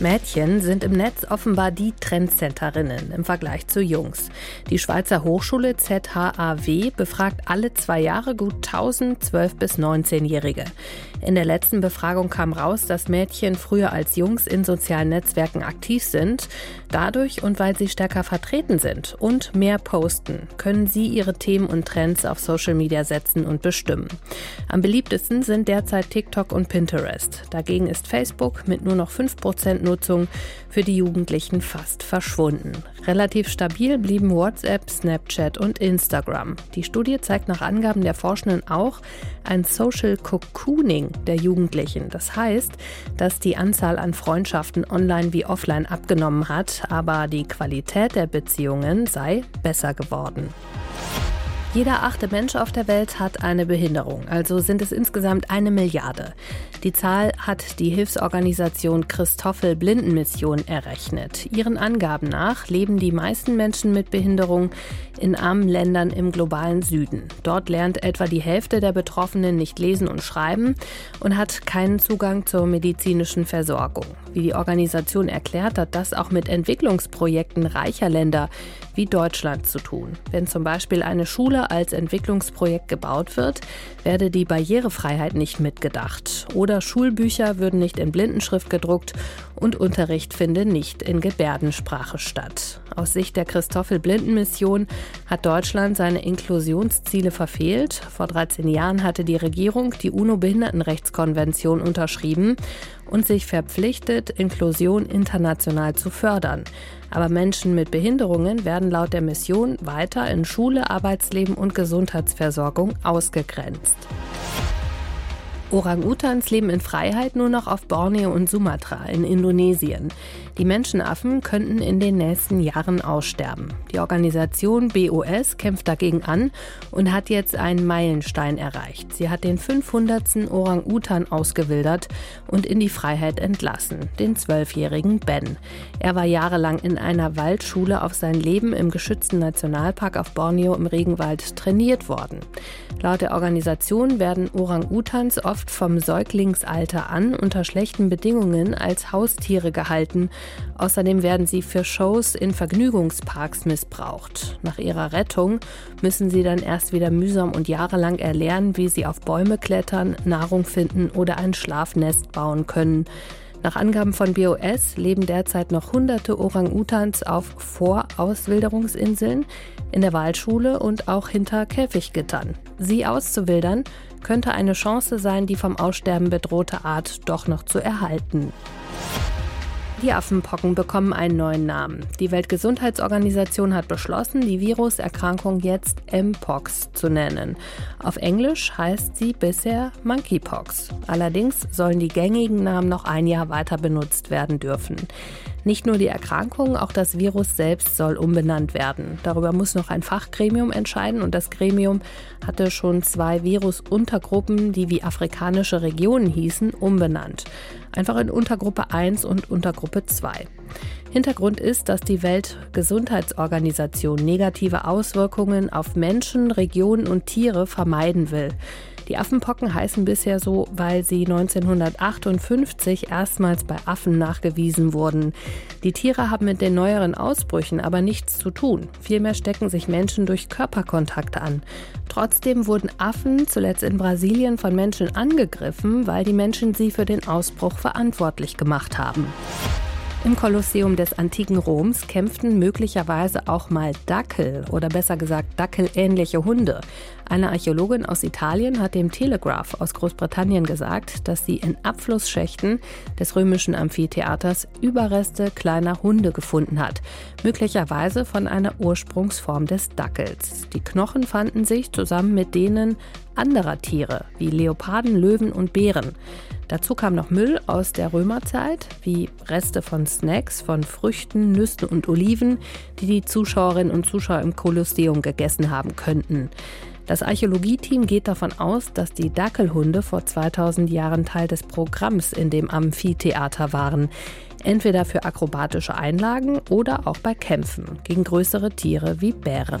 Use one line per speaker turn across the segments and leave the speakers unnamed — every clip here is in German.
Mädchen sind im Netz offenbar die Trendsetterinnen im Vergleich zu Jungs. Die Schweizer Hochschule ZHAW befragt alle zwei Jahre gut 1000 12- bis 19-Jährige. In der letzten Befragung kam raus, dass Mädchen früher als Jungs in sozialen Netzwerken aktiv sind. Dadurch und weil sie stärker vertreten sind und mehr posten, können sie ihre Themen und Trends auf Social Media setzen und bestimmen. Am beliebtesten sind derzeit TikTok und Pinterest. Dagegen ist Facebook mit nur noch 5% Nutzung für die Jugendlichen fast verschwunden. Relativ stabil blieben WhatsApp, Snapchat und Instagram. Die Studie zeigt nach Angaben der Forschenden auch ein Social Cocooning der Jugendlichen. Das heißt, dass die Anzahl an Freundschaften online wie offline abgenommen hat, aber die Qualität der Beziehungen sei besser geworden. Jeder achte Mensch auf der Welt hat eine Behinderung, also sind es insgesamt eine Milliarde. Die Zahl hat die Hilfsorganisation Christoffel Blindenmission errechnet. Ihren Angaben nach leben die meisten Menschen mit Behinderung in armen Ländern im globalen Süden. Dort lernt etwa die Hälfte der Betroffenen nicht lesen und schreiben und hat keinen Zugang zur medizinischen Versorgung. Wie die Organisation erklärt, hat das auch mit Entwicklungsprojekten reicher Länder wie Deutschland zu tun. Wenn zum Beispiel eine Schule als Entwicklungsprojekt gebaut wird, werde die Barrierefreiheit nicht mitgedacht. Oder Schulbücher würden nicht in Blindenschrift gedruckt und Unterricht finde nicht in Gebärdensprache statt. Aus Sicht der Christoffel-Blinden-Mission hat Deutschland seine Inklusionsziele verfehlt. Vor 13 Jahren hatte die Regierung die UNO-Behindertenrechtskonvention unterschrieben und sich verpflichtet, Inklusion international zu fördern. Aber Menschen mit Behinderungen werden laut der Mission weiter in Schule, Arbeitsleben und Gesundheitsversorgung ausgegrenzt. Orang-Utans leben in Freiheit nur noch auf Borneo und Sumatra in Indonesien. Die Menschenaffen könnten in den nächsten Jahren aussterben. Die Organisation BOS kämpft dagegen an und hat jetzt einen Meilenstein erreicht. Sie hat den 500. Orang-Utan ausgewildert und in die Freiheit entlassen, den zwölfjährigen Ben. Er war jahrelang in einer Waldschule auf sein Leben im geschützten Nationalpark auf Borneo im Regenwald trainiert worden. Laut der Organisation werden Orang-Utans oft vom Säuglingsalter an unter schlechten Bedingungen als Haustiere gehalten. Außerdem werden sie für Shows in Vergnügungsparks missbraucht. Nach ihrer Rettung müssen sie dann erst wieder mühsam und jahrelang erlernen, wie sie auf Bäume klettern, Nahrung finden oder ein Schlafnest bauen können. Nach Angaben von BOS leben derzeit noch hunderte Orang-Utans auf Vorauswilderungsinseln, in der Waldschule und auch hinter Käfiggittern. Sie auszuwildern könnte eine Chance sein, die vom Aussterben bedrohte Art doch noch zu erhalten. Die Affenpocken bekommen einen neuen Namen. Die Weltgesundheitsorganisation hat beschlossen, die Viruserkrankung jetzt Mpox zu nennen. Auf Englisch heißt sie bisher Monkeypox. Allerdings sollen die gängigen Namen noch ein Jahr weiter benutzt werden dürfen. Nicht nur die Erkrankung, auch das Virus selbst soll umbenannt werden. Darüber muss noch ein Fachgremium entscheiden und das Gremium hatte schon zwei Virusuntergruppen, die wie afrikanische Regionen hießen, umbenannt. Einfach in Untergruppe 1 und Untergruppe 2. Hintergrund ist, dass die Weltgesundheitsorganisation negative Auswirkungen auf Menschen, Regionen und Tiere vermeiden will. Die Affenpocken heißen bisher so, weil sie 1958 erstmals bei Affen nachgewiesen wurden. Die Tiere haben mit den neueren Ausbrüchen aber nichts zu tun. Vielmehr stecken sich Menschen durch Körperkontakt an. Trotzdem wurden Affen zuletzt in Brasilien von Menschen angegriffen, weil die Menschen sie für den Ausbruch verantwortlich gemacht haben. Im Kolosseum des antiken Roms kämpften möglicherweise auch mal Dackel oder besser gesagt dackelähnliche Hunde. Eine Archäologin aus Italien hat dem Telegraph aus Großbritannien gesagt, dass sie in Abflussschächten des römischen Amphitheaters Überreste kleiner Hunde gefunden hat, möglicherweise von einer Ursprungsform des Dackels. Die Knochen fanden sich zusammen mit denen anderer Tiere wie Leoparden, Löwen und Bären. Dazu kam noch Müll aus der Römerzeit, wie Reste von Snacks, von Früchten, Nüssen und Oliven, die die Zuschauerinnen und Zuschauer im Kolosseum gegessen haben könnten. Das Archäologieteam geht davon aus, dass die Dackelhunde vor 2000 Jahren Teil des Programms in dem Amphitheater waren. Entweder für akrobatische Einlagen oder auch bei Kämpfen gegen größere Tiere wie Bären.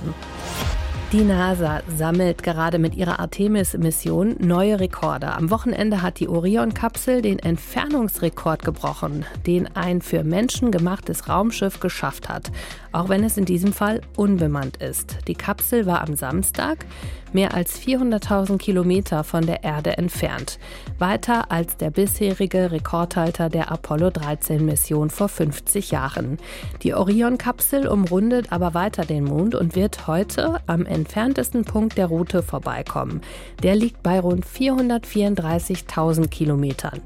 Die NASA sammelt gerade mit ihrer Artemis-Mission neue Rekorde. Am Wochenende hat die Orion-Kapsel den Entfernungsrekord gebrochen, den ein für Menschen gemachtes Raumschiff geschafft hat, auch wenn es in diesem Fall unbemannt ist. Die Kapsel war am Samstag mehr als 400.000 Kilometer von der Erde entfernt, weiter als der bisherige Rekordhalter der Apollo 13-Mission vor 50 Jahren. Die Orion-Kapsel umrundet aber weiter den Mond und wird heute am entferntesten Punkt der Route vorbeikommen. Der liegt bei rund 434.000 Kilometern.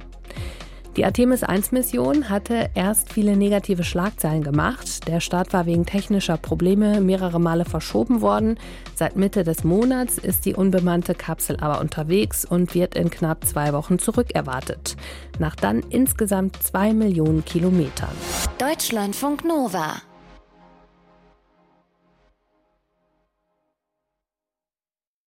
Die Artemis 1-Mission hatte erst viele negative Schlagzeilen gemacht. Der Start war wegen technischer Probleme mehrere Male verschoben worden. Seit Mitte des Monats ist die unbemannte Kapsel aber unterwegs und wird in knapp zwei Wochen zurückerwartet. Nach dann insgesamt zwei Millionen Kilometern.
Deutschlandfunk Nova